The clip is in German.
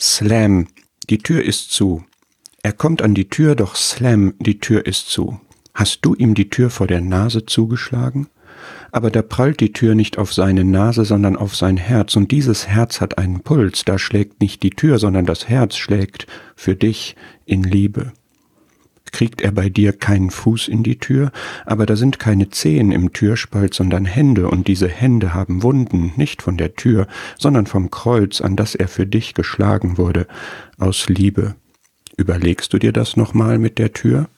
Slam, die Tür ist zu. Er kommt an die Tür, doch Slam, die Tür ist zu. Hast du ihm die Tür vor der Nase zugeschlagen? Aber da prallt die Tür nicht auf seine Nase, sondern auf sein Herz, und dieses Herz hat einen Puls, da schlägt nicht die Tür, sondern das Herz schlägt für dich in Liebe. Kriegt er bei dir keinen Fuß in die Tür, aber da sind keine Zehen im Türspalt, sondern Hände, und diese Hände haben Wunden, nicht von der Tür, sondern vom Kreuz, an das er für dich geschlagen wurde, aus Liebe. Überlegst du dir das nochmal mit der Tür?